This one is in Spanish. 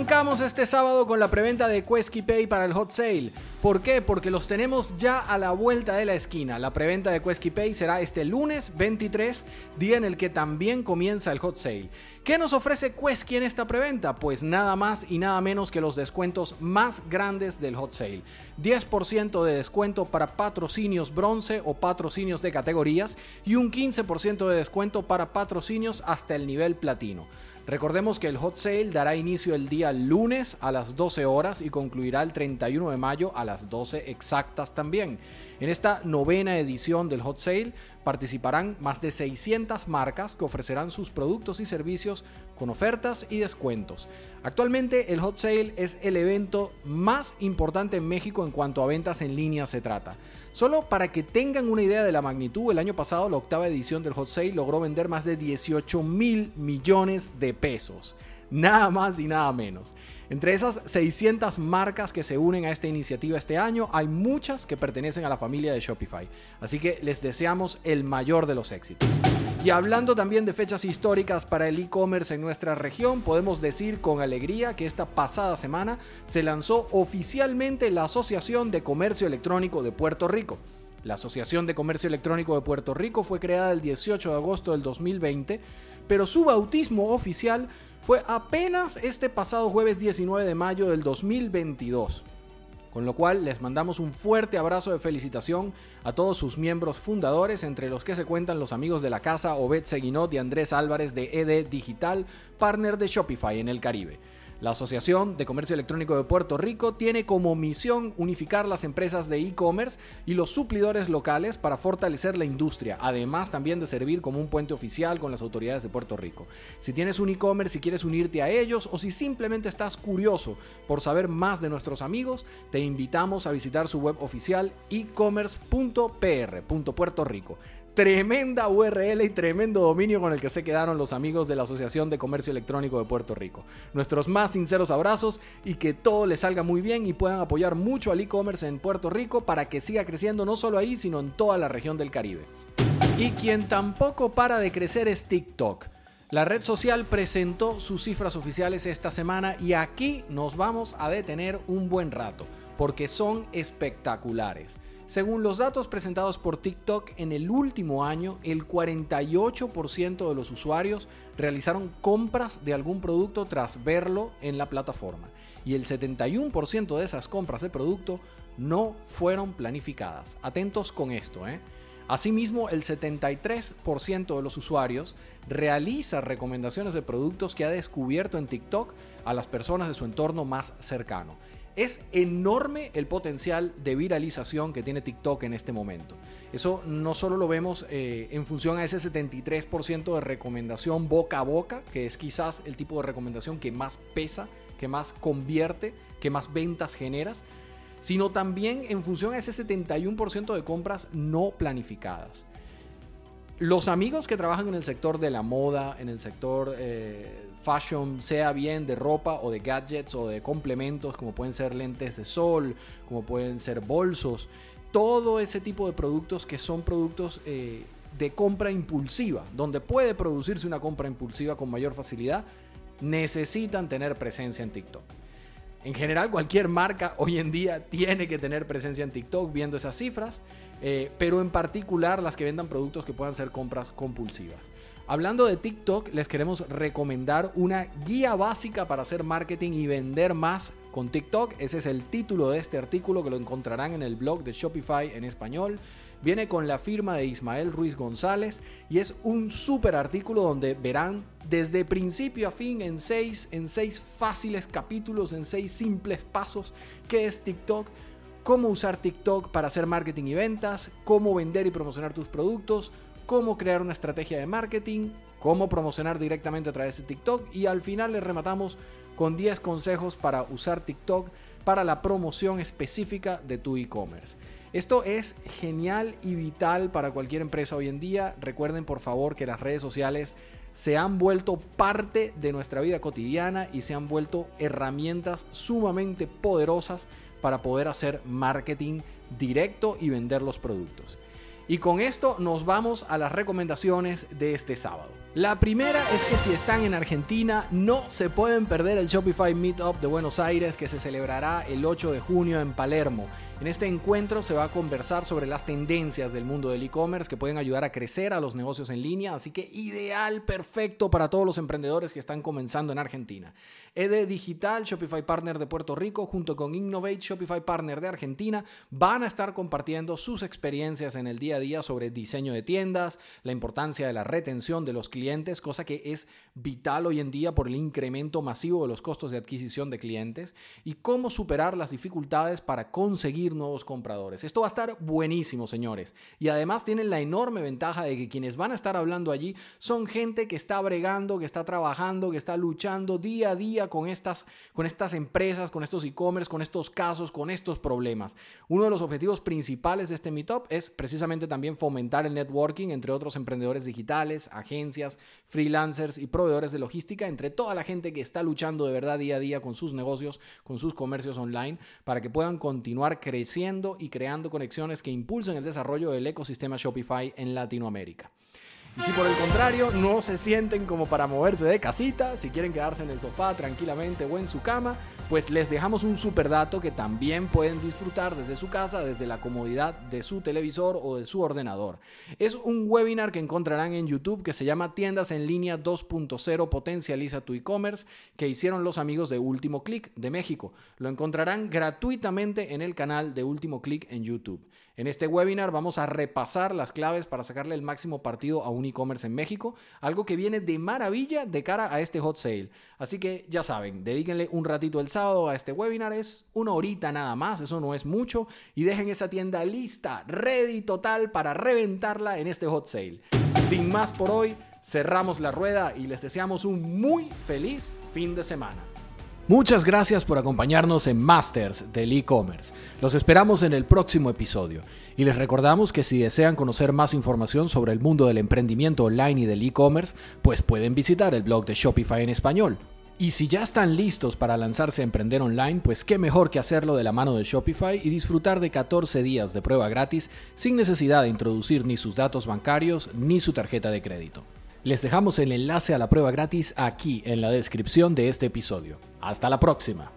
Arrancamos este sábado con la preventa de Quesky Pay para el Hot Sale. ¿Por qué? Porque los tenemos ya a la vuelta de la esquina. La preventa de Quesky Pay será este lunes 23, día en el que también comienza el Hot Sale. ¿Qué nos ofrece Quesky en esta preventa? Pues nada más y nada menos que los descuentos más grandes del Hot Sale. 10% de descuento para patrocinios bronce o patrocinios de categorías y un 15% de descuento para patrocinios hasta el nivel platino. Recordemos que el hot sale dará inicio el día lunes a las 12 horas y concluirá el 31 de mayo a las 12 exactas también. En esta novena edición del hot sale participarán más de 600 marcas que ofrecerán sus productos y servicios con ofertas y descuentos. Actualmente el hot sale es el evento más importante en México en cuanto a ventas en línea se trata. Solo para que tengan una idea de la magnitud, el año pasado la octava edición del hot sale logró vender más de 18 mil millones de pesos. Nada más y nada menos. Entre esas 600 marcas que se unen a esta iniciativa este año, hay muchas que pertenecen a la familia de Shopify. Así que les deseamos el mayor de los éxitos. Y hablando también de fechas históricas para el e-commerce en nuestra región, podemos decir con alegría que esta pasada semana se lanzó oficialmente la Asociación de Comercio Electrónico de Puerto Rico. La Asociación de Comercio Electrónico de Puerto Rico fue creada el 18 de agosto del 2020, pero su bautismo oficial fue apenas este pasado jueves 19 de mayo del 2022. Con lo cual les mandamos un fuerte abrazo de felicitación a todos sus miembros fundadores, entre los que se cuentan los amigos de la casa Obed Seguinot y Andrés Álvarez de ED Digital, partner de Shopify en el Caribe. La Asociación de Comercio Electrónico de Puerto Rico tiene como misión unificar las empresas de e-commerce y los suplidores locales para fortalecer la industria, además también de servir como un puente oficial con las autoridades de Puerto Rico. Si tienes un e-commerce y quieres unirte a ellos o si simplemente estás curioso por saber más de nuestros amigos, te invitamos a visitar su web oficial e-commerce.pr.puerto Rico. Tremenda URL y tremendo dominio con el que se quedaron los amigos de la Asociación de Comercio Electrónico de Puerto Rico. Nuestros más sinceros abrazos y que todo les salga muy bien y puedan apoyar mucho al e-commerce en Puerto Rico para que siga creciendo no solo ahí, sino en toda la región del Caribe. Y quien tampoco para de crecer es TikTok. La red social presentó sus cifras oficiales esta semana y aquí nos vamos a detener un buen rato, porque son espectaculares. Según los datos presentados por TikTok, en el último año el 48% de los usuarios realizaron compras de algún producto tras verlo en la plataforma. Y el 71% de esas compras de producto no fueron planificadas. Atentos con esto, ¿eh? Asimismo, el 73% de los usuarios realiza recomendaciones de productos que ha descubierto en TikTok a las personas de su entorno más cercano. Es enorme el potencial de viralización que tiene TikTok en este momento. Eso no solo lo vemos eh, en función a ese 73% de recomendación boca a boca, que es quizás el tipo de recomendación que más pesa, que más convierte, que más ventas generas, sino también en función a ese 71% de compras no planificadas. Los amigos que trabajan en el sector de la moda, en el sector eh, fashion, sea bien de ropa o de gadgets o de complementos, como pueden ser lentes de sol, como pueden ser bolsos, todo ese tipo de productos que son productos eh, de compra impulsiva, donde puede producirse una compra impulsiva con mayor facilidad, necesitan tener presencia en TikTok. En general, cualquier marca hoy en día tiene que tener presencia en TikTok viendo esas cifras. Eh, pero en particular las que vendan productos que puedan ser compras compulsivas. Hablando de TikTok, les queremos recomendar una guía básica para hacer marketing y vender más con TikTok. Ese es el título de este artículo que lo encontrarán en el blog de Shopify en español. Viene con la firma de Ismael Ruiz González y es un súper artículo donde verán desde principio a fin en seis, en seis fáciles capítulos, en seis simples pasos, qué es TikTok cómo usar TikTok para hacer marketing y ventas, cómo vender y promocionar tus productos, cómo crear una estrategia de marketing, cómo promocionar directamente a través de TikTok y al final les rematamos con 10 consejos para usar TikTok para la promoción específica de tu e-commerce. Esto es genial y vital para cualquier empresa hoy en día. Recuerden por favor que las redes sociales se han vuelto parte de nuestra vida cotidiana y se han vuelto herramientas sumamente poderosas para poder hacer marketing directo y vender los productos. Y con esto nos vamos a las recomendaciones de este sábado. La primera es que si están en Argentina no se pueden perder el Shopify Meetup de Buenos Aires que se celebrará el 8 de junio en Palermo. En este encuentro se va a conversar sobre las tendencias del mundo del e-commerce que pueden ayudar a crecer a los negocios en línea, así que ideal, perfecto para todos los emprendedores que están comenzando en Argentina. ED Digital, Shopify Partner de Puerto Rico, junto con Innovate, Shopify Partner de Argentina, van a estar compartiendo sus experiencias en el día a día sobre diseño de tiendas, la importancia de la retención de los clientes, cosa que es vital hoy en día por el incremento masivo de los costos de adquisición de clientes, y cómo superar las dificultades para conseguir nuevos compradores. Esto va a estar buenísimo, señores. Y además tienen la enorme ventaja de que quienes van a estar hablando allí son gente que está bregando, que está trabajando, que está luchando día a día con estas, con estas empresas, con estos e-commerce, con estos casos, con estos problemas. Uno de los objetivos principales de este Meetup es precisamente también fomentar el networking entre otros emprendedores digitales, agencias, freelancers y proveedores de logística, entre toda la gente que está luchando de verdad día a día con sus negocios, con sus comercios online, para que puedan continuar creciendo y creando conexiones que impulsen el desarrollo del ecosistema Shopify en Latinoamérica. Y si por el contrario no se sienten como para moverse de casita, si quieren quedarse en el sofá tranquilamente o en su cama, pues les dejamos un super dato que también pueden disfrutar desde su casa, desde la comodidad de su televisor o de su ordenador. Es un webinar que encontrarán en YouTube que se llama Tiendas en línea 2.0 Potencializa tu e-commerce que hicieron los amigos de Último Click de México. Lo encontrarán gratuitamente en el canal de Último Click en YouTube. En este webinar vamos a repasar las claves para sacarle el máximo partido a un e-commerce en México, algo que viene de maravilla de cara a este hot sale. Así que ya saben, dedíquenle un ratito el sábado a este webinar, es una horita nada más, eso no es mucho, y dejen esa tienda lista, ready total para reventarla en este hot sale. Sin más por hoy, cerramos la rueda y les deseamos un muy feliz fin de semana. Muchas gracias por acompañarnos en Masters del e-commerce. Los esperamos en el próximo episodio. Y les recordamos que si desean conocer más información sobre el mundo del emprendimiento online y del e-commerce, pues pueden visitar el blog de Shopify en español. Y si ya están listos para lanzarse a emprender online, pues qué mejor que hacerlo de la mano de Shopify y disfrutar de 14 días de prueba gratis sin necesidad de introducir ni sus datos bancarios ni su tarjeta de crédito. Les dejamos el enlace a la prueba gratis aquí en la descripción de este episodio. Hasta la próxima.